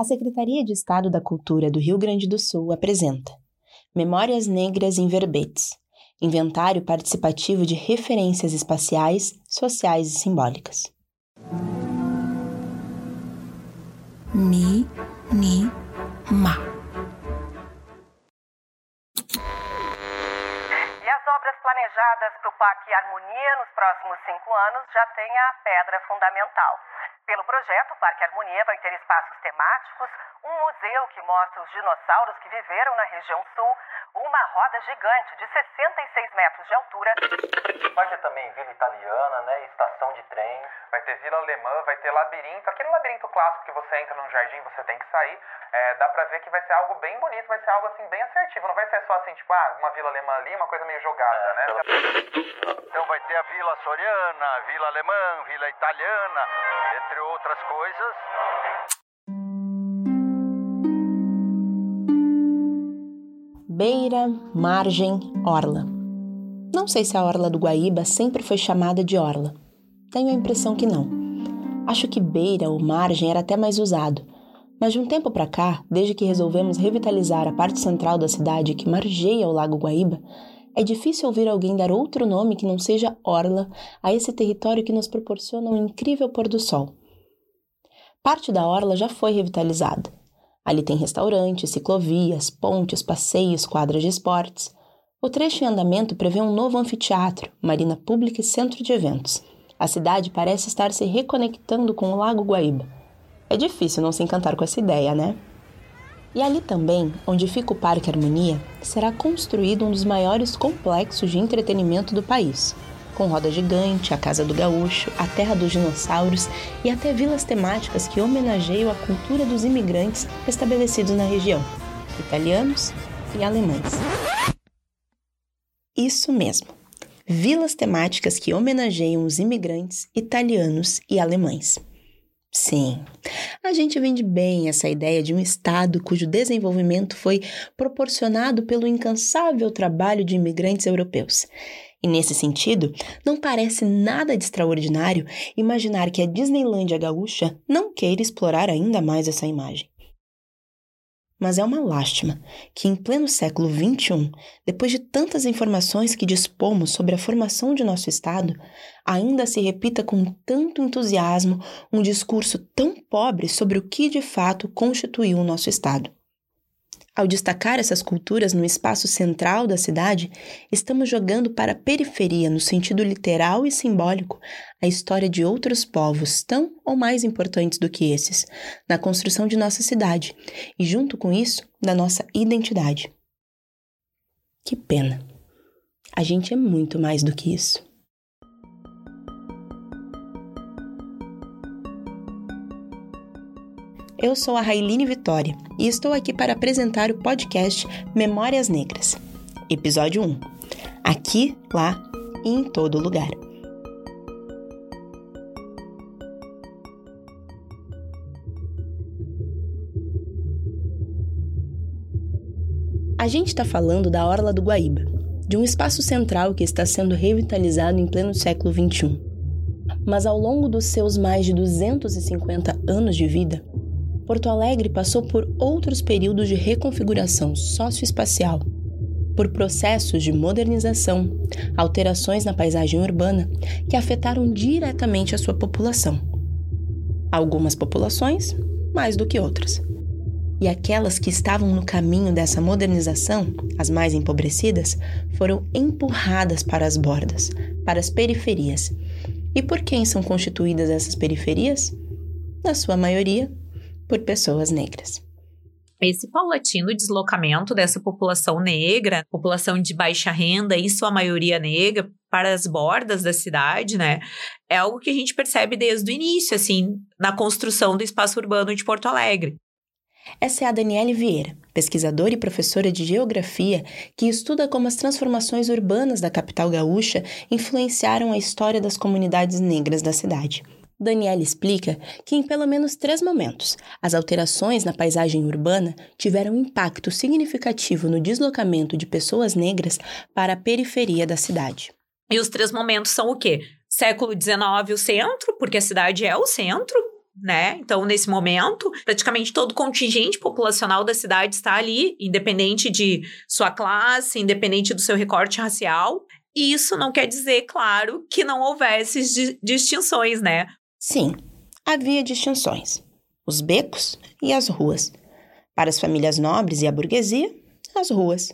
A Secretaria de Estado da Cultura do Rio Grande do Sul apresenta Memórias Negras em Verbetes Inventário participativo de referências espaciais, sociais e simbólicas. Ni, ni, ma. Planejadas para o Parque Harmonia nos próximos cinco anos já têm a pedra fundamental. Pelo projeto, o Parque Harmonia vai ter espaços temáticos, um museu que mostra os dinossauros que viveram na região sul, uma roda gigante de 66 metros de altura. Vai ter também vila italiana, né? Estação de trem. Vai ter vila alemã, vai ter labirinto. Aquele labirinto clássico que você entra num jardim, você tem que sair. É, dá pra ver que vai ser algo bem bonito, vai ser algo assim bem assertivo. Não vai ser só assim, tipo, ah, uma vila alemã ali, uma coisa meio jogada, é, né? Então vai ter a vila soriana, a vila alemã, vila italiana, entre outras coisas. Beira, margem, orla. Não sei se a orla do Guaíba sempre foi chamada de orla. Tenho a impressão que não. Acho que beira ou margem era até mais usado. Mas de um tempo para cá, desde que resolvemos revitalizar a parte central da cidade que margeia o Lago Guaíba, é difícil ouvir alguém dar outro nome que não seja orla a esse território que nos proporciona um incrível pôr do sol. Parte da orla já foi revitalizada. Ali tem restaurantes, ciclovias, pontes, passeios, quadras de esportes. O trecho em andamento prevê um novo anfiteatro, marina pública e centro de eventos. A cidade parece estar se reconectando com o Lago Guaíba. É difícil não se encantar com essa ideia, né? E ali também, onde fica o Parque Harmonia, será construído um dos maiores complexos de entretenimento do país, com roda gigante, a Casa do Gaúcho, a Terra dos Dinossauros e até vilas temáticas que homenageiam a cultura dos imigrantes estabelecidos na região, italianos e alemães. Isso mesmo, vilas temáticas que homenageiam os imigrantes italianos e alemães. Sim, a gente vende bem essa ideia de um Estado cujo desenvolvimento foi proporcionado pelo incansável trabalho de imigrantes europeus e nesse sentido, não parece nada de extraordinário imaginar que a Disneylândia gaúcha não queira explorar ainda mais essa imagem. Mas é uma lástima que, em pleno século XXI, depois de tantas informações que dispomos sobre a formação de nosso Estado, ainda se repita com tanto entusiasmo um discurso tão pobre sobre o que de fato constituiu o nosso Estado. Ao destacar essas culturas no espaço central da cidade, estamos jogando para a periferia, no sentido literal e simbólico, a história de outros povos tão ou mais importantes do que esses, na construção de nossa cidade e, junto com isso, da nossa identidade. Que pena! A gente é muito mais do que isso. Eu sou a Railine Vitória e estou aqui para apresentar o podcast Memórias Negras. Episódio 1. Aqui, lá e em todo lugar. A gente está falando da Orla do Guaíba, de um espaço central que está sendo revitalizado em pleno século XXI. Mas ao longo dos seus mais de 250 anos de vida, Porto Alegre passou por outros períodos de reconfiguração socioespacial, por processos de modernização, alterações na paisagem urbana que afetaram diretamente a sua população. Algumas populações mais do que outras. E aquelas que estavam no caminho dessa modernização, as mais empobrecidas, foram empurradas para as bordas, para as periferias. E por quem são constituídas essas periferias? Na sua maioria, por pessoas negras. Esse paulatino deslocamento dessa população negra, população de baixa renda, em sua maioria negra, para as bordas da cidade, né? É algo que a gente percebe desde o início, assim, na construção do espaço urbano de Porto Alegre. Essa é a Daniele Vieira, pesquisadora e professora de geografia que estuda como as transformações urbanas da capital gaúcha influenciaram a história das comunidades negras da cidade. Daniela explica que, em pelo menos três momentos, as alterações na paisagem urbana tiveram impacto significativo no deslocamento de pessoas negras para a periferia da cidade. E os três momentos são o quê? Século XIX, o centro, porque a cidade é o centro né? Então, nesse momento, praticamente todo o contingente populacional da cidade está ali, independente de sua classe, independente do seu recorte racial. E isso não quer dizer, claro, que não houvesse distinções, né? Sim, havia distinções. Os becos e as ruas. Para as famílias nobres e a burguesia, as ruas.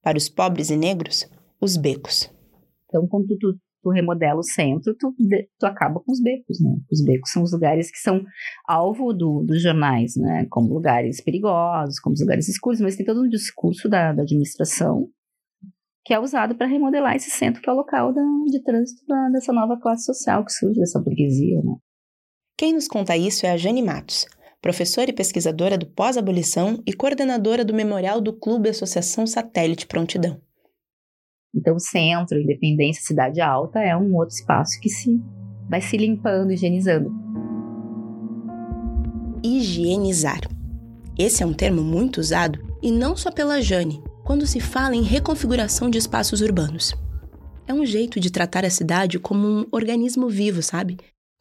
Para os pobres e negros, os becos. Então, quando tu, tu remodela o centro, tu, tu acaba com os becos, né? Os becos são os lugares que são alvo do, dos jornais, né? Como lugares perigosos, como lugares escuros, mas tem todo um discurso da, da administração que é usado para remodelar esse centro, que é o local da, de trânsito da, dessa nova classe social que surge, dessa burguesia, né? Quem nos conta isso é a Jane Matos, professora e pesquisadora do pós-abolição e coordenadora do memorial do Clube Associação Satélite Prontidão. Então, o centro, independência, cidade alta é um outro espaço que se vai se limpando, higienizando. Higienizar. Esse é um termo muito usado e não só pela Jane, quando se fala em reconfiguração de espaços urbanos. É um jeito de tratar a cidade como um organismo vivo, sabe?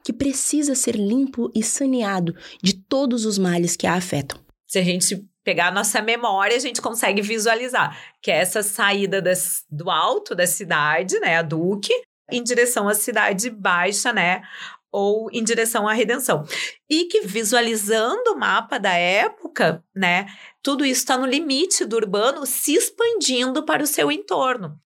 Que precisa ser limpo e saneado de todos os males que a afetam. Se a gente pegar a nossa memória, a gente consegue visualizar que é essa saída das, do alto da cidade, né, a Duque, em direção à cidade baixa, né, ou em direção à redenção. E que visualizando o mapa da época, né, tudo isso está no limite do urbano se expandindo para o seu entorno.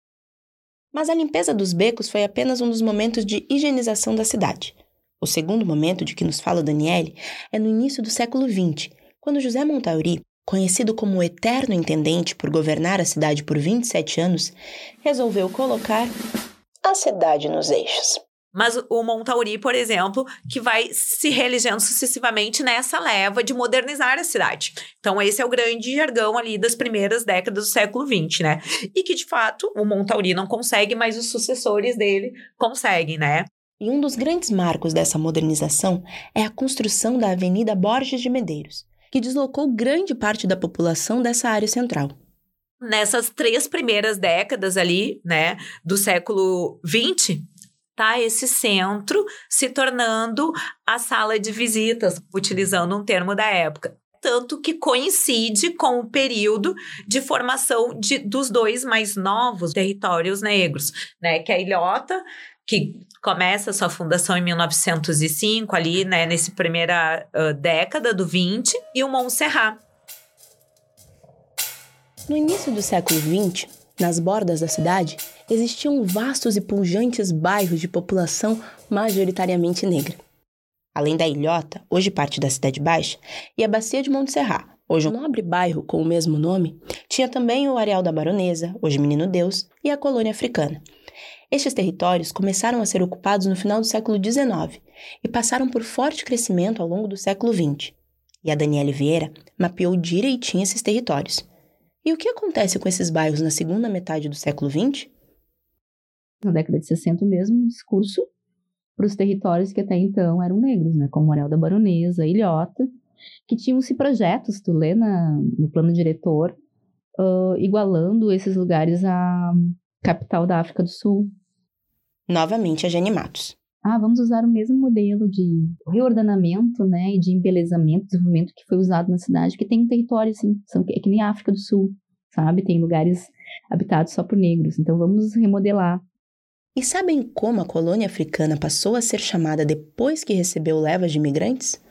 Mas a limpeza dos becos foi apenas um dos momentos de higienização da cidade. O segundo momento de que nos fala Daniele é no início do século XX, quando José Montauri conhecido como o Eterno Intendente por governar a cidade por 27 anos, resolveu colocar a cidade nos eixos. Mas o Montauri, por exemplo, que vai se reelegendo sucessivamente nessa leva de modernizar a cidade. Então, esse é o grande jargão ali das primeiras décadas do século XX, né? E que, de fato, o Montauri não consegue, mas os sucessores dele conseguem, né? E um dos grandes marcos dessa modernização é a construção da Avenida Borges de Medeiros, que deslocou grande parte da população dessa área central. Nessas três primeiras décadas ali, né, do século XX, tá esse centro se tornando a sala de visitas, utilizando um termo da época tanto que coincide com o período de formação de, dos dois mais novos territórios negros, né, que é a ilhota, que começa sua fundação em 1905, ali, né, nessa primeira uh, década do 20, e o Montserrat. No início do século XX, nas bordas da cidade, existiam vastos e pujantes bairros de população majoritariamente negra. Além da Ilhota, hoje parte da Cidade Baixa, e a Bacia de Montserrat, hoje um nobre bairro com o mesmo nome, tinha também o Areal da Baronesa, hoje Menino Deus, e a Colônia Africana, estes territórios começaram a ser ocupados no final do século XIX e passaram por forte crescimento ao longo do século XX. E a Daniele Vieira mapeou direitinho esses territórios. E o que acontece com esses bairros na segunda metade do século XX? Na década de 60 mesmo, um discurso para os territórios que até então eram negros, né, como Areal da Baronesa, Ilhota, que tinham-se projetos, tu lê na, no plano diretor, uh, igualando esses lugares à capital da África do Sul, novamente a Jenny Matos. Ah, vamos usar o mesmo modelo de reordenamento, né, e de embelezamento, desenvolvimento que foi usado na cidade, que tem um território, assim, são, é que nem a África do Sul, sabe? Tem lugares habitados só por negros. Então vamos remodelar. E sabem como a colônia africana passou a ser chamada depois que recebeu levas de imigrantes?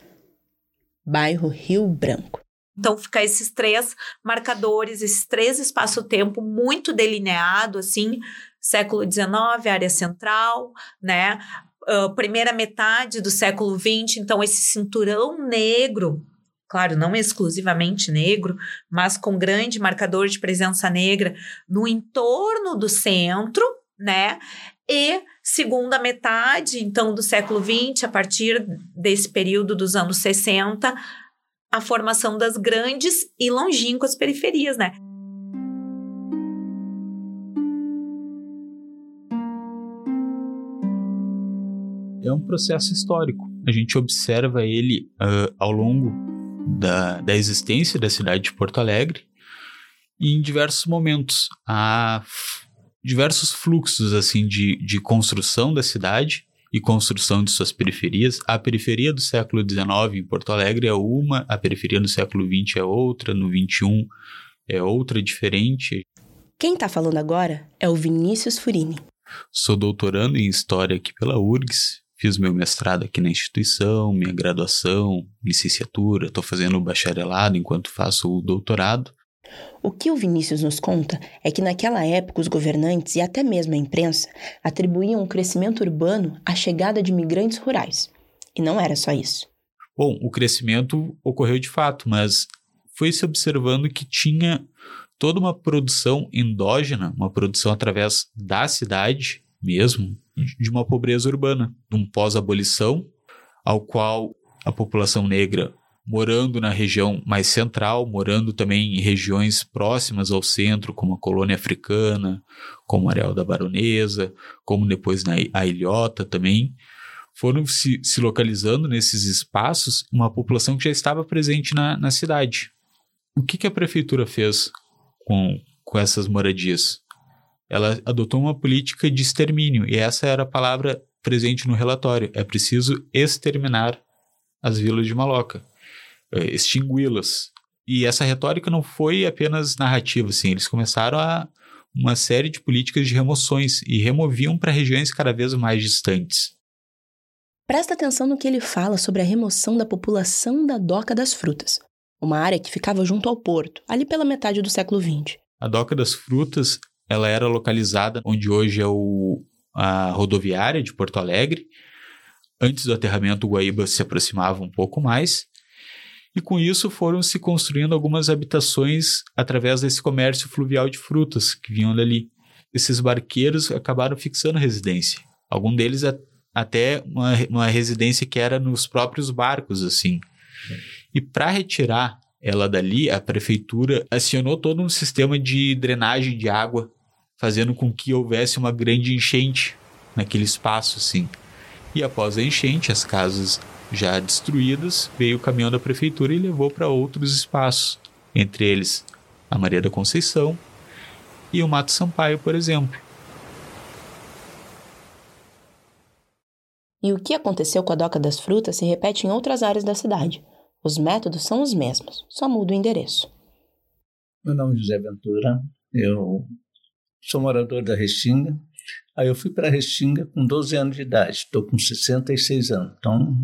Bairro Rio Branco. Então, fica esses três marcadores, esses três espaço-tempo muito delineado, assim, século XIX, área central, né? Uh, primeira metade do século XX, então esse cinturão negro, claro, não exclusivamente negro, mas com grande marcador de presença negra no entorno do centro, né? E segunda metade, então, do século XX, a partir desse período dos anos 60, a formação das grandes e longínquas periferias, né? É um processo histórico. A gente observa ele uh, ao longo da, da existência da cidade de Porto Alegre e em diversos momentos. Há diversos fluxos assim de, de construção da cidade e construção de suas periferias. A periferia do século XIX em Porto Alegre é uma, a periferia no século XX é outra, no XXI é outra diferente. Quem está falando agora é o Vinícius Furini. Sou doutorando em História aqui pela URGS, fiz meu mestrado aqui na instituição, minha graduação, licenciatura, estou fazendo o bacharelado enquanto faço o doutorado. O que o Vinícius nos conta é que naquela época os governantes e até mesmo a imprensa atribuíam o crescimento urbano à chegada de migrantes rurais. E não era só isso. Bom, o crescimento ocorreu de fato, mas foi se observando que tinha toda uma produção endógena, uma produção através da cidade mesmo, de uma pobreza urbana, de um pós-abolição, ao qual a população negra morando na região mais central, morando também em regiões próximas ao centro, como a colônia africana, como a Areal da Baronesa, como depois na a Ilhota também, foram se, se localizando nesses espaços uma população que já estava presente na, na cidade. O que, que a prefeitura fez com, com essas moradias? Ela adotou uma política de extermínio, e essa era a palavra presente no relatório. É preciso exterminar as vilas de Maloca. Eh, extingui-las. E essa retórica não foi apenas narrativa, assim, eles começaram a uma série de políticas de remoções e removiam para regiões cada vez mais distantes. Presta atenção no que ele fala sobre a remoção da população da Doca das Frutas, uma área que ficava junto ao porto, ali pela metade do século XX. A Doca das Frutas ela era localizada onde hoje é o, a rodoviária de Porto Alegre. Antes do aterramento, o Guaíba se aproximava um pouco mais e com isso foram se construindo algumas habitações através desse comércio fluvial de frutas que vinham dali. Esses barqueiros acabaram fixando residência. Algum deles até uma, uma residência que era nos próprios barcos, assim. E para retirar ela dali, a prefeitura acionou todo um sistema de drenagem de água, fazendo com que houvesse uma grande enchente naquele espaço, assim. E após a enchente, as casas já destruídas, veio o caminhão da prefeitura e levou para outros espaços, entre eles a Maria da Conceição e o Mato Sampaio, por exemplo. E o que aconteceu com a Doca das Frutas se repete em outras áreas da cidade. Os métodos são os mesmos, só muda o endereço. Meu nome é José Ventura, eu sou morador da Restinga, Aí eu fui para Restinga com 12 anos de idade, estou com 66 anos, então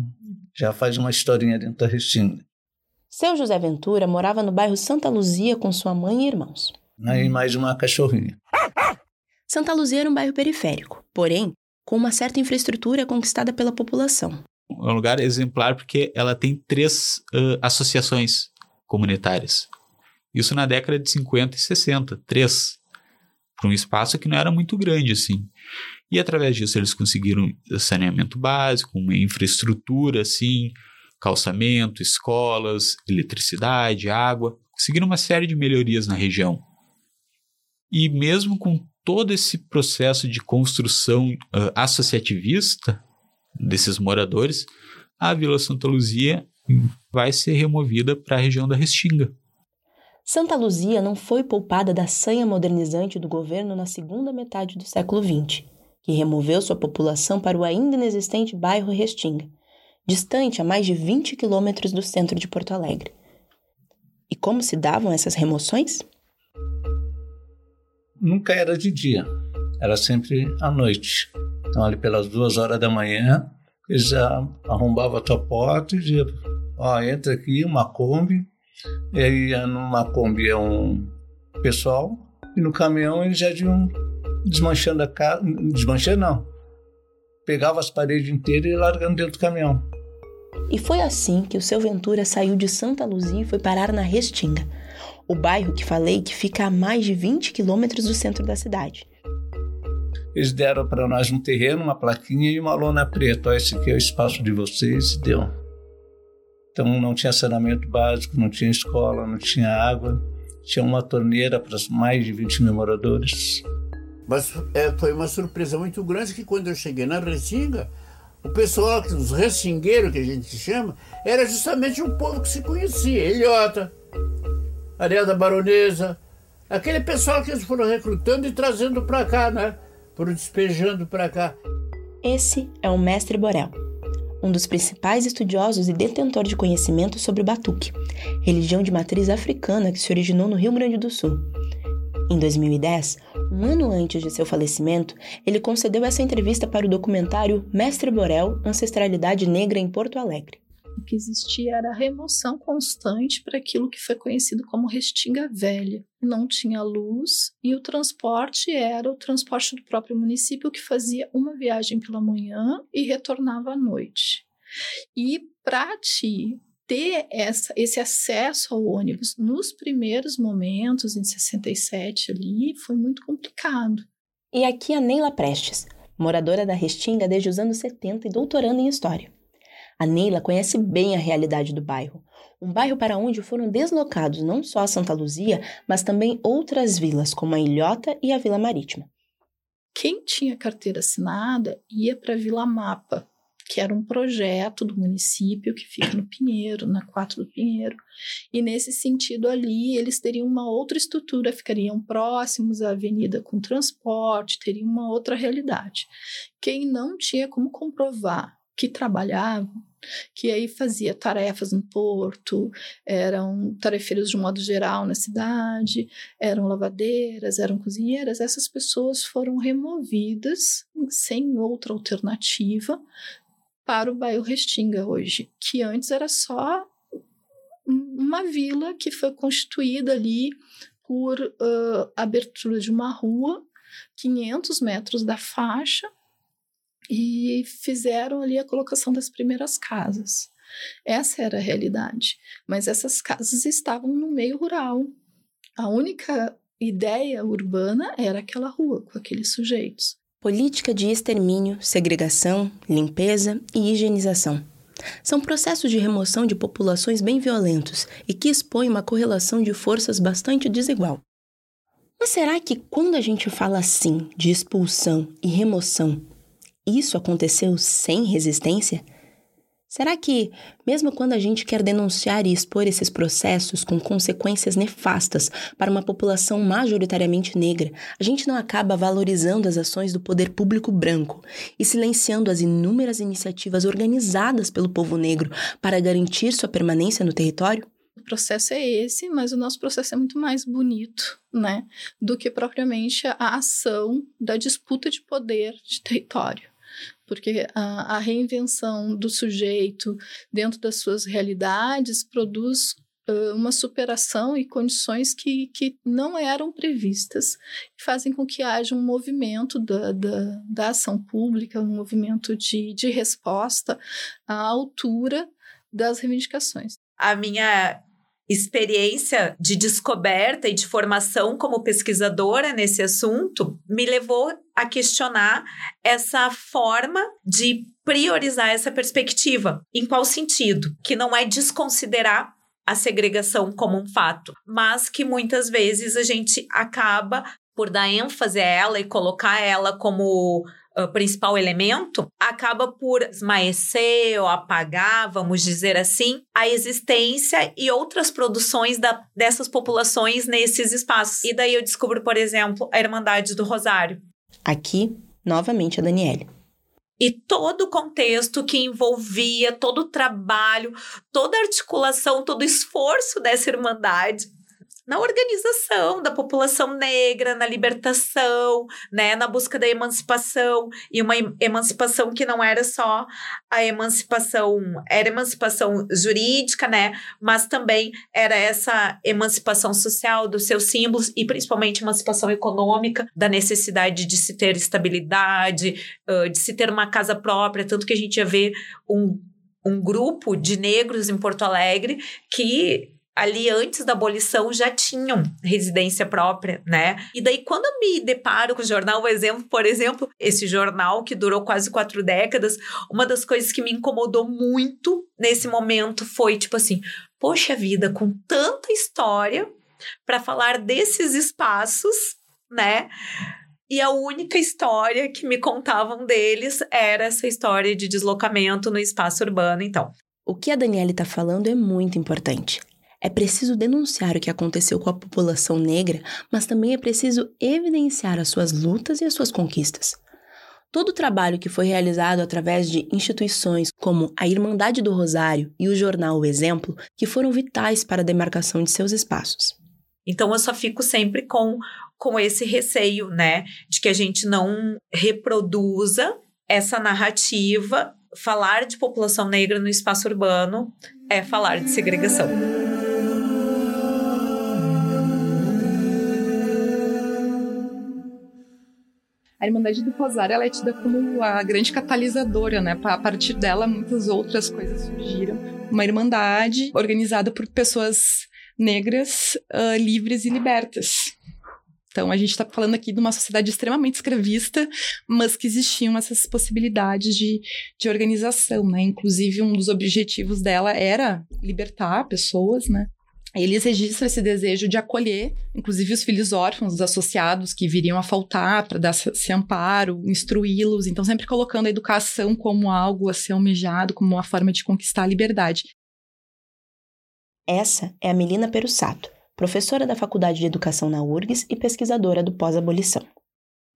já faz uma historinha dentro da Restinga. Seu José Ventura morava no bairro Santa Luzia com sua mãe e irmãos. Aí mais uma cachorrinha. Santa Luzia era um bairro periférico, porém com uma certa infraestrutura conquistada pela população. É um lugar exemplar porque ela tem três uh, associações comunitárias. Isso na década de 50 e 60, três para um espaço que não era muito grande assim. E através disso eles conseguiram saneamento básico, uma infraestrutura assim, calçamento, escolas, eletricidade, água, conseguiram uma série de melhorias na região. E mesmo com todo esse processo de construção uh, associativista desses moradores, a Vila Santa Luzia vai ser removida para a região da Restinga. Santa Luzia não foi poupada da sanha modernizante do governo na segunda metade do século XX, que removeu sua população para o ainda inexistente bairro Restinga, distante a mais de 20 quilômetros do centro de Porto Alegre. E como se davam essas remoções? Nunca era de dia, era sempre à noite. Então, ali pelas duas horas da manhã, eles já arrombavam a tua porta e diziam: Ó, entra aqui, uma Kombi, e aí numa Kombi é um pessoal e no caminhão eles já iam desmanchando a casa. Desmanchando não. Pegava as paredes inteiras e largando dentro do caminhão. E foi assim que o seu Ventura saiu de Santa Luzia e foi parar na Restinga, o bairro que falei que fica a mais de 20 quilômetros do centro da cidade. Eles deram para nós um terreno, uma plaquinha e uma lona preta. Esse aqui é o espaço de vocês, deu. Então não tinha saneamento básico, não tinha escola, não tinha água, tinha uma torneira para mais de 20 mil moradores. Mas é, foi uma surpresa muito grande que quando eu cheguei na Restinga, o pessoal, os restingueiros que a gente chama, era justamente um povo que se conhecia, Ilhota, Areia da Baronesa, aquele pessoal que eles foram recrutando e trazendo para cá, né? Foram despejando para cá. Esse é o Mestre Borel, um dos principais estudiosos e detentor de conhecimento sobre o Batuque, religião de matriz africana que se originou no Rio Grande do Sul. Em 2010, um ano antes de seu falecimento, ele concedeu essa entrevista para o documentário Mestre Borel Ancestralidade Negra em Porto Alegre. O que existia era a remoção constante para aquilo que foi conhecido como Restinga Velha. Não tinha luz e o transporte era o transporte do próprio município que fazia uma viagem pela manhã e retornava à noite. E para ti ter essa, esse acesso ao ônibus nos primeiros momentos, em 67 ali, foi muito complicado. E aqui a Neila Prestes, moradora da Restinga desde os anos 70 e doutorando em História. A Neila conhece bem a realidade do bairro, um bairro para onde foram deslocados não só a Santa Luzia, mas também outras vilas, como a Ilhota e a Vila Marítima. Quem tinha carteira assinada ia para a Vila Mapa, que era um projeto do município que fica no Pinheiro, na Quatro do Pinheiro. E nesse sentido ali, eles teriam uma outra estrutura, ficariam próximos à avenida com transporte, teriam uma outra realidade. Quem não tinha como comprovar que trabalhava, que aí fazia tarefas no porto, eram tarefeiros de um modo geral na cidade, eram lavadeiras, eram cozinheiras, essas pessoas foram removidas sem outra alternativa para o bairro Restinga hoje, que antes era só uma vila que foi constituída ali por uh, abertura de uma rua, 500 metros da faixa, e fizeram ali a colocação das primeiras casas. Essa era a realidade. Mas essas casas estavam no meio rural. A única ideia urbana era aquela rua com aqueles sujeitos. Política de extermínio, segregação, limpeza e higienização. São processos de remoção de populações bem violentos e que expõem uma correlação de forças bastante desigual. Mas será que quando a gente fala assim de expulsão e remoção, isso aconteceu sem resistência? Será que, mesmo quando a gente quer denunciar e expor esses processos com consequências nefastas para uma população majoritariamente negra, a gente não acaba valorizando as ações do poder público branco e silenciando as inúmeras iniciativas organizadas pelo povo negro para garantir sua permanência no território? O processo é esse, mas o nosso processo é muito mais bonito, né, do que propriamente a ação da disputa de poder de território porque a, a reinvenção do sujeito dentro das suas realidades produz uma superação e condições que, que não eram previstas, fazem com que haja um movimento da, da, da ação pública, um movimento de, de resposta à altura das reivindicações. A minha experiência de descoberta e de formação como pesquisadora nesse assunto me levou a questionar essa forma de priorizar essa perspectiva. Em qual sentido? Que não é desconsiderar a segregação como um fato, mas que muitas vezes a gente acaba por dar ênfase a ela e colocar ela como uh, principal elemento, acaba por esmaecer ou apagar, vamos dizer assim, a existência e outras produções da, dessas populações nesses espaços. E daí eu descubro, por exemplo, a Irmandade do Rosário. Aqui, novamente a Daniele e todo o contexto que envolvia todo o trabalho, toda a articulação, todo o esforço dessa irmandade na organização da população negra, na libertação, né, na busca da emancipação e uma emancipação que não era só a emancipação, era emancipação jurídica, né, mas também era essa emancipação social dos seus símbolos e principalmente emancipação econômica, da necessidade de se ter estabilidade, de se ter uma casa própria, tanto que a gente ia ver um um grupo de negros em Porto Alegre que ali antes da abolição já tinham residência própria, né? E daí, quando eu me deparo com o jornal, o exemplo, por exemplo, esse jornal que durou quase quatro décadas, uma das coisas que me incomodou muito nesse momento foi tipo assim: poxa vida, com tanta história para falar desses espaços, né? E a única história que me contavam deles era essa história de deslocamento no espaço urbano, então. O que a Daniela está falando é muito importante. É preciso denunciar o que aconteceu com a população negra, mas também é preciso evidenciar as suas lutas e as suas conquistas. Todo o trabalho que foi realizado através de instituições como a Irmandade do Rosário e o jornal O Exemplo, que foram vitais para a demarcação de seus espaços. Então eu só fico sempre com, com esse receio, né, de que a gente não reproduza essa narrativa. Falar de população negra no espaço urbano é falar de segregação. Irmandade do Rosário ela é tida como a grande catalisadora, né? A partir dela, muitas outras coisas surgiram. Uma irmandade organizada por pessoas negras, uh, livres e libertas. Então, a gente está falando aqui de uma sociedade extremamente escravista, mas que existiam essas possibilidades de, de organização, né? Inclusive, um dos objetivos dela era libertar pessoas, né? Eles registram esse desejo de acolher, inclusive os filhos órfãos, os associados que viriam a faltar para dar esse amparo, instruí-los. Então, sempre colocando a educação como algo a ser almejado, como uma forma de conquistar a liberdade. Essa é a Melina Perussato, professora da Faculdade de Educação na URGS e pesquisadora do pós-abolição.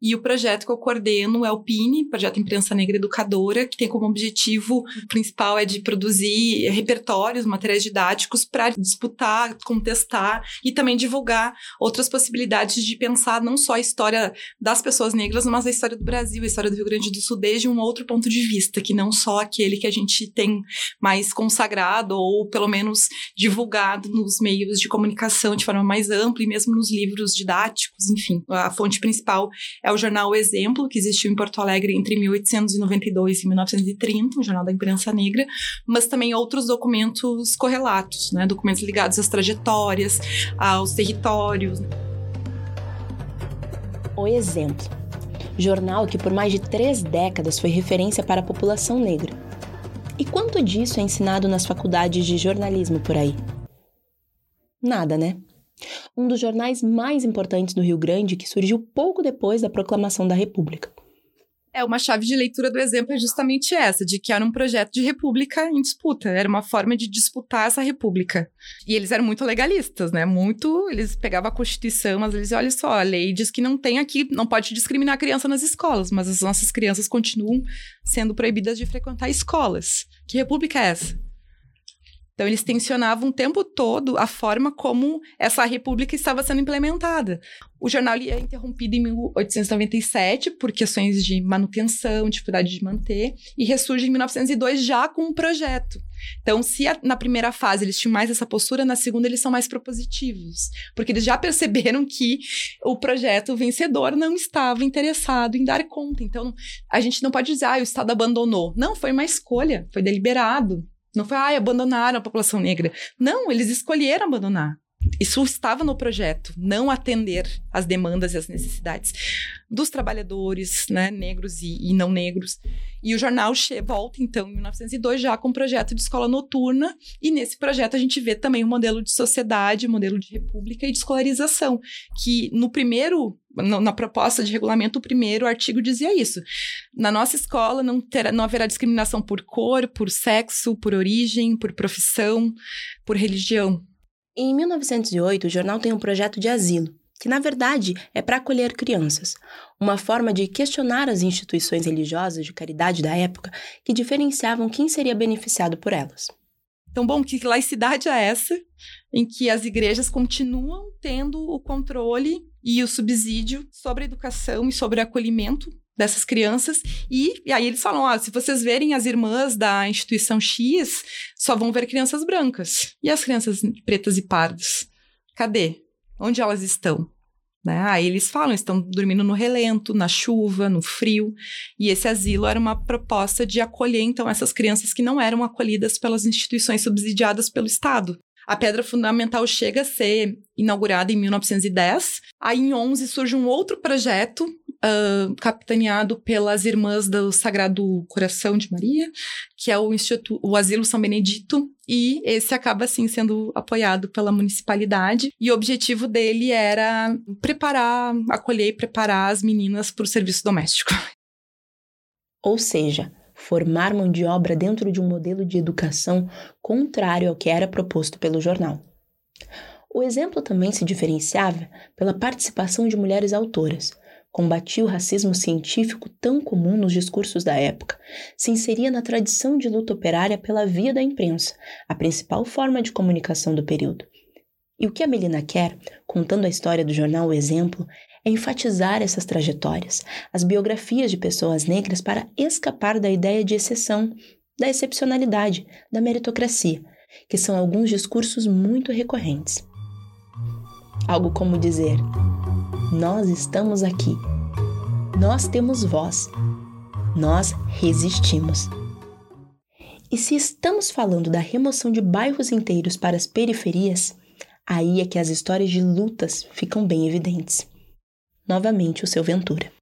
E o projeto que eu coordeno é o PINE, Projeto Imprensa Negra Educadora, que tem como objetivo principal é de produzir repertórios, materiais didáticos para disputar, contestar e também divulgar outras possibilidades de pensar não só a história das pessoas negras, mas a história do Brasil, a história do Rio Grande do Sul desde um outro ponto de vista, que não só aquele que a gente tem mais consagrado ou pelo menos divulgado nos meios de comunicação de forma mais ampla e mesmo nos livros didáticos, enfim. A fonte principal é o jornal O Exemplo, que existiu em Porto Alegre entre 1892 e 1930, um jornal da imprensa negra, mas também outros documentos correlatos, né, documentos ligados às trajetórias, aos territórios. O Exemplo, jornal que por mais de três décadas foi referência para a população negra. E quanto disso é ensinado nas faculdades de jornalismo por aí? Nada, né? Um dos jornais mais importantes do Rio Grande que surgiu pouco depois da proclamação da República. É, uma chave de leitura do exemplo é justamente essa, de que era um projeto de república em disputa, era uma forma de disputar essa república. E eles eram muito legalistas, né? Muito, eles pegavam a Constituição, mas eles diziam, olha só, a lei diz que não tem aqui, não pode discriminar a criança nas escolas, mas as nossas crianças continuam sendo proibidas de frequentar escolas. Que república é essa? Então, eles tensionavam o tempo todo a forma como essa república estava sendo implementada. O jornal é interrompido em 1897 por questões de manutenção, dificuldade de manter, e ressurge em 1902 já com um projeto. Então, se a, na primeira fase eles tinham mais essa postura, na segunda eles são mais propositivos, porque eles já perceberam que o projeto vencedor não estava interessado em dar conta. Então, a gente não pode dizer, ah, o Estado abandonou. Não, foi uma escolha, foi deliberado. Não foi, ah, abandonaram a população negra. Não, eles escolheram abandonar. Isso estava no projeto, não atender às demandas e às necessidades dos trabalhadores, né, negros e, e não negros. E o jornal volta, então, em 1902, já com um projeto de escola noturna, e nesse projeto a gente vê também o um modelo de sociedade, modelo de república e de escolarização, que no primeiro na proposta de regulamento, o primeiro artigo dizia isso. Na nossa escola não, terá, não haverá discriminação por cor, por sexo, por origem, por profissão, por religião. Em 1908, o jornal tem um projeto de asilo, que na verdade é para acolher crianças, uma forma de questionar as instituições religiosas de caridade da época que diferenciavam quem seria beneficiado por elas. Então, bom, que laicidade é essa em que as igrejas continuam tendo o controle e o subsídio sobre a educação e sobre o acolhimento dessas crianças. E, e aí eles falam: ó, se vocês verem as irmãs da instituição X, só vão ver crianças brancas. E as crianças pretas e pardas? Cadê? Onde elas estão? Né? Aí eles falam, estão dormindo no relento, na chuva, no frio. E esse asilo era uma proposta de acolher, então, essas crianças que não eram acolhidas pelas instituições subsidiadas pelo Estado. A pedra fundamental chega a ser inaugurada em 1910. Aí, em 11, surge um outro projeto uh, capitaneado pelas Irmãs do Sagrado Coração de Maria, que é o Instituto, o Asilo São Benedito, e esse acaba assim sendo apoiado pela municipalidade. E o objetivo dele era preparar, acolher e preparar as meninas para o serviço doméstico. Ou seja, formar mão de obra dentro de um modelo de educação contrário ao que era proposto pelo jornal. O exemplo também se diferenciava pela participação de mulheres autoras, combatia o racismo científico tão comum nos discursos da época, se inseria na tradição de luta operária pela via da imprensa, a principal forma de comunicação do período. E o que a Melina quer, contando a história do jornal O Exemplo, é enfatizar essas trajetórias, as biografias de pessoas negras para escapar da ideia de exceção, da excepcionalidade, da meritocracia, que são alguns discursos muito recorrentes. Algo como dizer: Nós estamos aqui. Nós temos voz. Nós resistimos. E se estamos falando da remoção de bairros inteiros para as periferias, aí é que as histórias de lutas ficam bem evidentes. Novamente, o seu Ventura.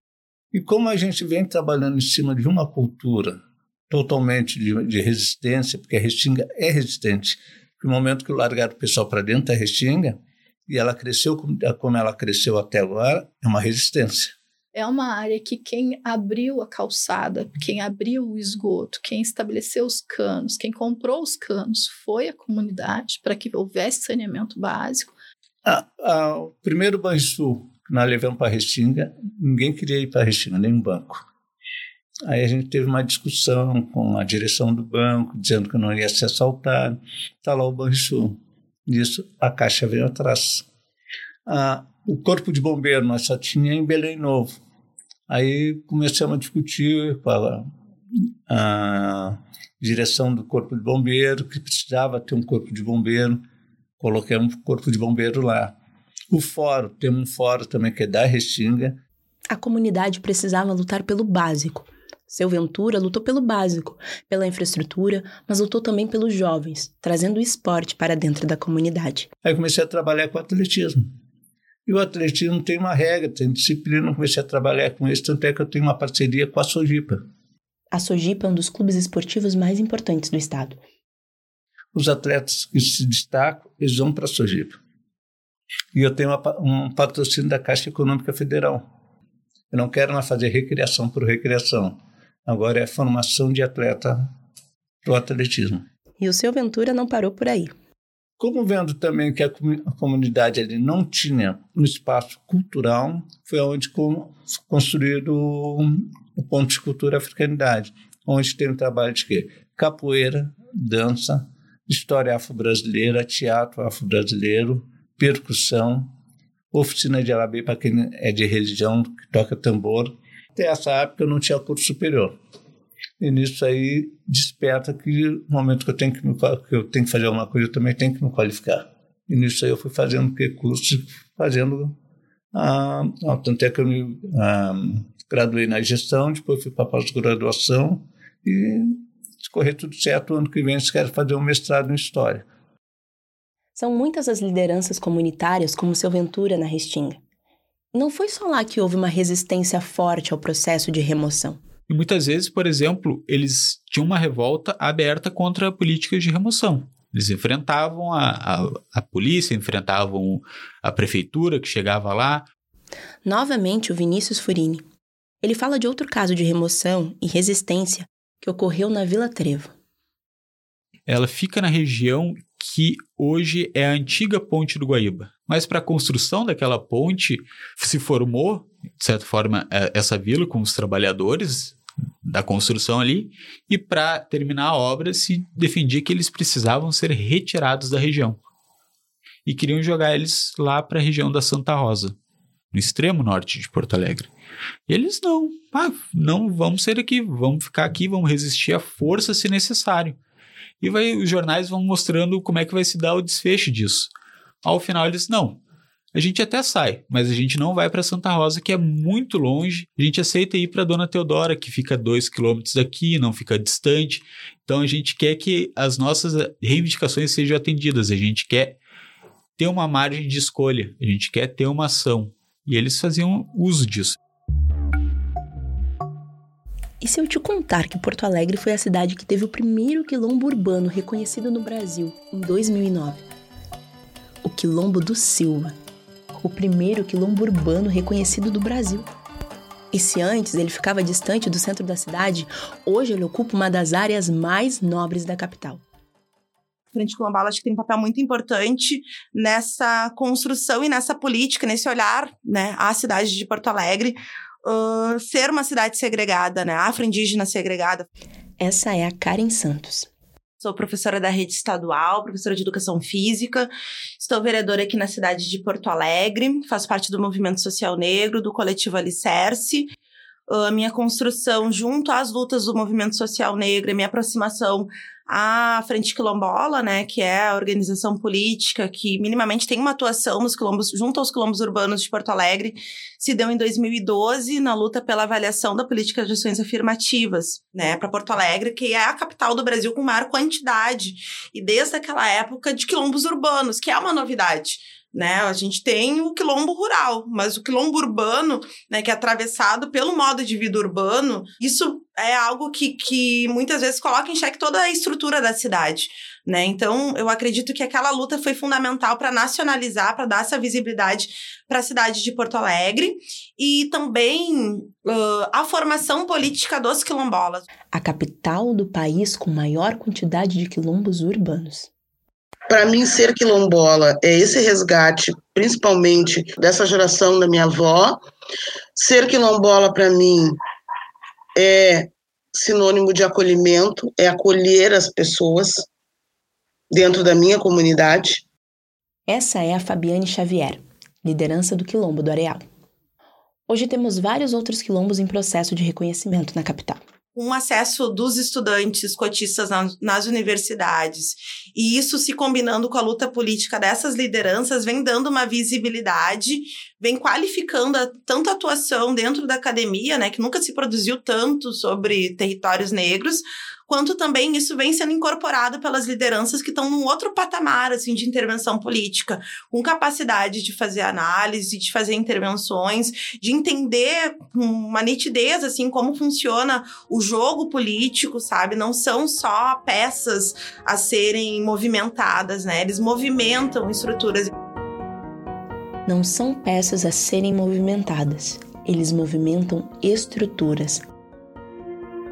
E como a gente vem trabalhando em cima de uma cultura totalmente de, de resistência, porque a Restinga é resistente, no momento que largaram o pessoal para dentro da Restinga, e ela cresceu como ela cresceu até agora, é uma resistência. É uma área que quem abriu a calçada, quem abriu o esgoto, quem estabeleceu os canos, quem comprou os canos foi a comunidade para que houvesse saneamento básico. Ah, ah, o primeiro Banrisul que nós levamos para Restinga, ninguém queria ir para Restinga, nem um banco. Aí a gente teve uma discussão com a direção do banco, dizendo que não ia ser assaltado. Está lá o Banrisul. Nisso, a Caixa veio atrás. Ah, o Corpo de Bombeiro nós só tinha em Belém Novo. Aí começamos a discutir com a, a direção do Corpo de Bombeiro, que precisava ter um Corpo de Bombeiro. Colocamos o Corpo de Bombeiro lá. O fórum, temos um fórum também que é da Restinga. A comunidade precisava lutar pelo básico, seu Ventura lutou pelo básico, pela infraestrutura, mas lutou também pelos jovens, trazendo o esporte para dentro da comunidade. Aí comecei a trabalhar com atletismo. E o atletismo tem uma regra, tem disciplina, comecei a trabalhar com isso, tanto é que eu tenho uma parceria com a Sojipa. A Sojipa é um dos clubes esportivos mais importantes do estado. Os atletas que se destacam, eles vão para a Sojipa. E eu tenho uma, um patrocínio da Caixa Econômica Federal. Eu não quero mais fazer recreação por recreação. Agora é formação de atleta para o atletismo. E o seu Ventura não parou por aí. Como vendo também que a, comunidade ali não tinha um espaço cultural, foi onde construído o ponto de cultura africanidade, onde tem um trabalho de quê? Capoeira, dança, história afro-brasileira, teatro afro-brasileiro, percussão, oficina de alabê para quem é de religião, que toca tambor, até essa época eu não tinha curso superior. E nisso aí desperta que no momento que eu tenho que, me, que eu tenho que fazer alguma coisa, eu também tenho que me qualificar. E nisso aí eu fui fazendo que curso, fazendo ah, tanto é que eu me ah, graduei na gestão, depois fui para pós-graduação e se correr tudo certo, ano que vem eu quero fazer um mestrado em História. São muitas as lideranças comunitárias, como seu Ventura na Restinga. Não foi só lá que houve uma resistência forte ao processo de remoção. E muitas vezes, por exemplo, eles tinham uma revolta aberta contra políticas de remoção. Eles enfrentavam a, a, a polícia, enfrentavam a prefeitura que chegava lá. Novamente, o Vinícius Furini. Ele fala de outro caso de remoção e resistência que ocorreu na Vila Trevo. Ela fica na região que hoje é a antiga Ponte do Guaíba. Mas para a construção daquela ponte se formou, de certa forma, é, essa vila com os trabalhadores da construção ali, e para terminar a obra se defendia que eles precisavam ser retirados da região. E queriam jogar eles lá para a região da Santa Rosa, no extremo norte de Porto Alegre. E eles não, ah, não vamos ser aqui, vamos ficar aqui, vamos resistir à força se necessário. E vai, os jornais vão mostrando como é que vai se dar o desfecho disso. Ao final eles, não, a gente até sai, mas a gente não vai para Santa Rosa, que é muito longe. A gente aceita ir para Dona Teodora, que fica dois quilômetros daqui, não fica distante. Então a gente quer que as nossas reivindicações sejam atendidas. A gente quer ter uma margem de escolha. A gente quer ter uma ação. E eles faziam uso disso. E se eu te contar que Porto Alegre foi a cidade que teve o primeiro quilombo urbano reconhecido no Brasil em 2009? O Quilombo do Silva, o primeiro quilombo urbano reconhecido do Brasil. E se antes ele ficava distante do centro da cidade, hoje ele ocupa uma das áreas mais nobres da capital. Frente Quilombola acho que tem um papel muito importante nessa construção e nessa política, nesse olhar, né, à cidade de Porto Alegre, uh, ser uma cidade segregada, né, afro-indígena segregada. Essa é a Karen Santos. Sou professora da rede estadual, professora de educação física. Estou vereadora aqui na cidade de Porto Alegre. Faço parte do movimento social negro, do coletivo Alicerce. A minha construção junto às lutas do movimento social negro, a minha aproximação a Frente Quilombola, né, que é a organização política que minimamente tem uma atuação nos quilombos, junto aos quilombos urbanos de Porto Alegre, se deu em 2012 na luta pela avaliação da política de ações afirmativas, né, para Porto Alegre, que é a capital do Brasil com maior quantidade e desde aquela época de quilombos urbanos, que é uma novidade né? A gente tem o quilombo rural, mas o quilombo urbano, né, que é atravessado pelo modo de vida urbano, isso é algo que, que muitas vezes coloca em xeque toda a estrutura da cidade. Né? Então, eu acredito que aquela luta foi fundamental para nacionalizar, para dar essa visibilidade para a cidade de Porto Alegre e também uh, a formação política dos quilombolas. A capital do país com maior quantidade de quilombos urbanos. Para mim, ser quilombola é esse resgate, principalmente dessa geração da minha avó. Ser quilombola, para mim, é sinônimo de acolhimento, é acolher as pessoas dentro da minha comunidade. Essa é a Fabiane Xavier, liderança do Quilombo do Areal. Hoje temos vários outros quilombos em processo de reconhecimento na capital um acesso dos estudantes cotistas nas, nas, universidades. E isso se combinando com a luta política dessas lideranças, vem dando uma visibilidade, vem qualificando a, tanto a atuação dentro da academia, né, que nunca se produziu tanto sobre territórios negros, quanto também isso vem sendo incorporado pelas lideranças que estão num outro patamar assim de intervenção política, com capacidade de fazer análise, de fazer intervenções, de entender com uma nitidez assim como funciona o jogo político, sabe? Não são só peças a serem movimentadas, né? Eles movimentam estruturas. Não são peças a serem movimentadas. Eles movimentam estruturas,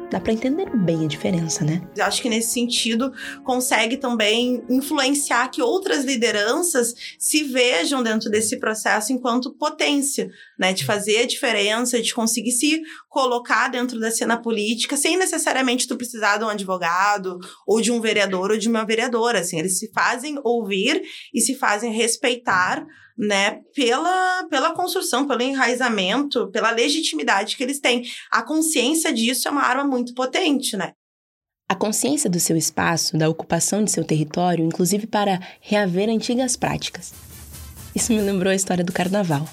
dá para entender bem a diferença, né? Eu acho que nesse sentido consegue também influenciar que outras lideranças se vejam dentro desse processo enquanto potência, né, de fazer a diferença, de conseguir se colocar dentro da cena política sem necessariamente tu precisar de um advogado ou de um vereador ou de uma vereadora, assim, eles se fazem ouvir e se fazem respeitar né, pela, pela construção, pelo enraizamento, pela legitimidade que eles têm. A consciência disso é uma arma muito potente, né? A consciência do seu espaço, da ocupação de seu território, inclusive para reaver antigas práticas. Isso me lembrou a história do carnaval.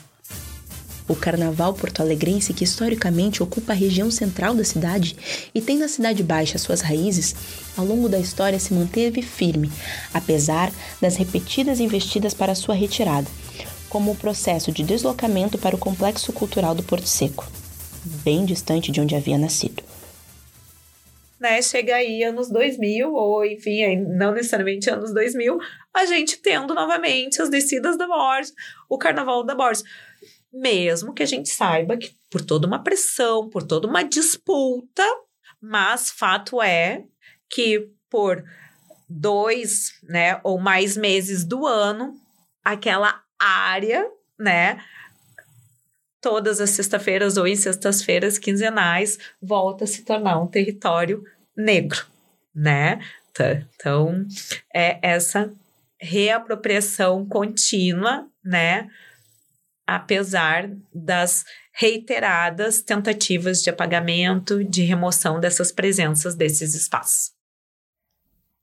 O carnaval porto-alegrense, que historicamente ocupa a região central da cidade e tem na Cidade Baixa suas raízes, ao longo da história se manteve firme, apesar das repetidas investidas para sua retirada como o processo de deslocamento para o complexo cultural do Porto Seco, bem distante de onde havia nascido. Né, chega aí anos 2000, ou enfim, não necessariamente anos 2000, a gente tendo novamente as descidas da Borges, o carnaval da Borges. Mesmo que a gente saiba que por toda uma pressão, por toda uma disputa, mas fato é que por dois, né, ou mais meses do ano, aquela área, né? Todas as sextas-feiras ou em sextas-feiras quinzenais volta a se tornar um território negro, né? Então, é essa reapropriação contínua, né? Apesar das reiteradas tentativas de apagamento, de remoção dessas presenças desses espaços.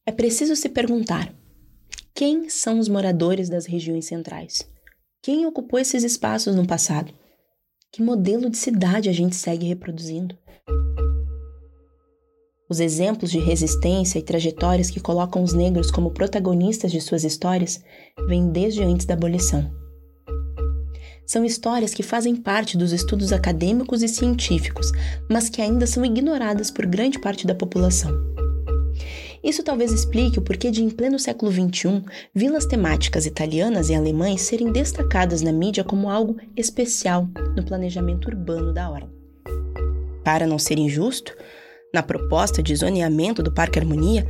É preciso se perguntar quem são os moradores das regiões centrais? Quem ocupou esses espaços no passado? Que modelo de cidade a gente segue reproduzindo? Os exemplos de resistência e trajetórias que colocam os negros como protagonistas de suas histórias vêm desde antes da abolição. São histórias que fazem parte dos estudos acadêmicos e científicos, mas que ainda são ignoradas por grande parte da população. Isso talvez explique o porquê de, em pleno século XXI, vilas temáticas italianas e alemães serem destacadas na mídia como algo especial no planejamento urbano da Orla. Para não ser injusto, na proposta de zoneamento do Parque Harmonia,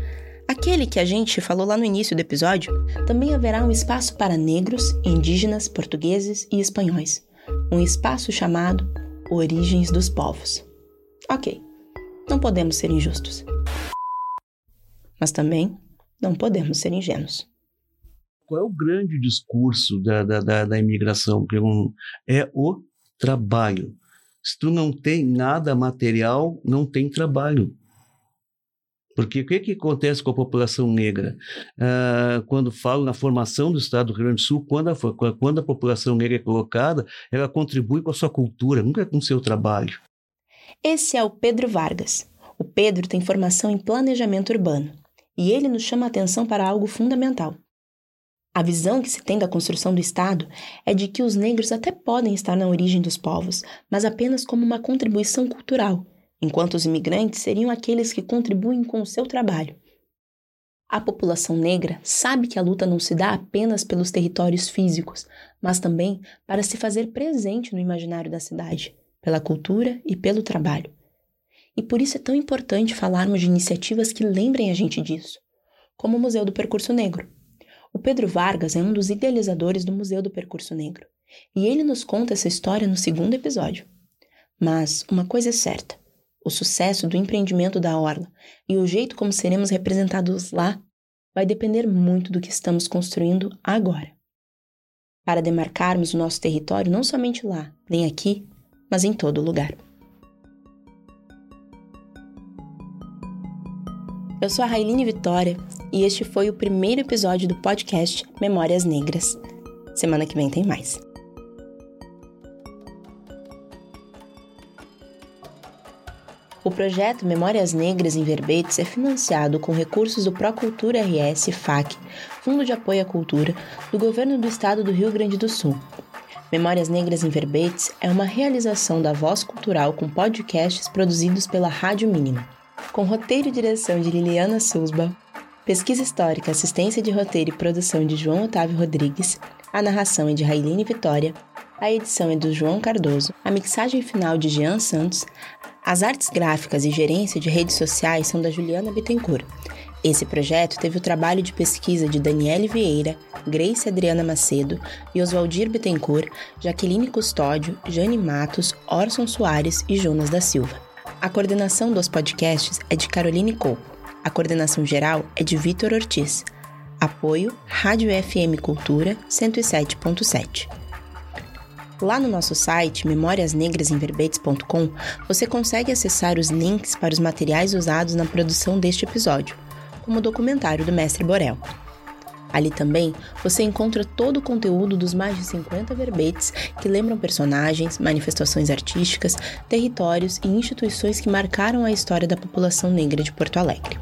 aquele que a gente falou lá no início do episódio, também haverá um espaço para negros, indígenas, portugueses e espanhóis. Um espaço chamado Origens dos Povos. Ok, não podemos ser injustos. Mas também não podemos ser ingênuos. Qual é o grande discurso da, da, da, da imigração? É o trabalho. Se tu não tem nada material, não tem trabalho. Porque o que, que acontece com a população negra? Ah, quando falo na formação do Estado do Rio Grande do Sul, quando a, quando a população negra é colocada, ela contribui com a sua cultura, nunca com o seu trabalho. Esse é o Pedro Vargas. O Pedro tem formação em planejamento urbano e ele nos chama a atenção para algo fundamental. A visão que se tem da construção do Estado é de que os negros até podem estar na origem dos povos, mas apenas como uma contribuição cultural, enquanto os imigrantes seriam aqueles que contribuem com o seu trabalho. A população negra sabe que a luta não se dá apenas pelos territórios físicos, mas também para se fazer presente no imaginário da cidade, pela cultura e pelo trabalho. E por isso é tão importante falarmos de iniciativas que lembrem a gente disso, como o Museu do Percurso Negro. O Pedro Vargas é um dos idealizadores do Museu do Percurso Negro, e ele nos conta essa história no segundo episódio. Mas uma coisa é certa: o sucesso do empreendimento da Orla e o jeito como seremos representados lá vai depender muito do que estamos construindo agora. Para demarcarmos o nosso território não somente lá, nem aqui, mas em todo lugar. Eu sou a Railine Vitória e este foi o primeiro episódio do podcast Memórias Negras. Semana que vem tem mais. O projeto Memórias Negras em Verbetes é financiado com recursos do Procultura RS FAC, Fundo de Apoio à Cultura, do Governo do Estado do Rio Grande do Sul. Memórias Negras em Verbetes é uma realização da Voz Cultural com podcasts produzidos pela Rádio Mínima com roteiro e direção de Liliana Susba, pesquisa histórica, assistência de roteiro e produção de João Otávio Rodrigues, a narração é de Railine Vitória, a edição é do João Cardoso, a mixagem final de Jean Santos, as artes gráficas e gerência de redes sociais são da Juliana Bittencourt. Esse projeto teve o trabalho de pesquisa de Daniele Vieira, Grace Adriana Macedo Oswaldir Bittencourt, Jaqueline Custódio, Jane Matos, Orson Soares e Jonas da Silva. A coordenação dos podcasts é de Caroline Coupo. A coordenação geral é de Vitor Ortiz. Apoio Rádio FM Cultura 107.7. Lá no nosso site memoriasnegrasemverbetes.com você consegue acessar os links para os materiais usados na produção deste episódio, como o documentário do Mestre Borel. Ali também você encontra todo o conteúdo dos mais de 50 verbetes que lembram personagens, manifestações artísticas, territórios e instituições que marcaram a história da população negra de Porto Alegre.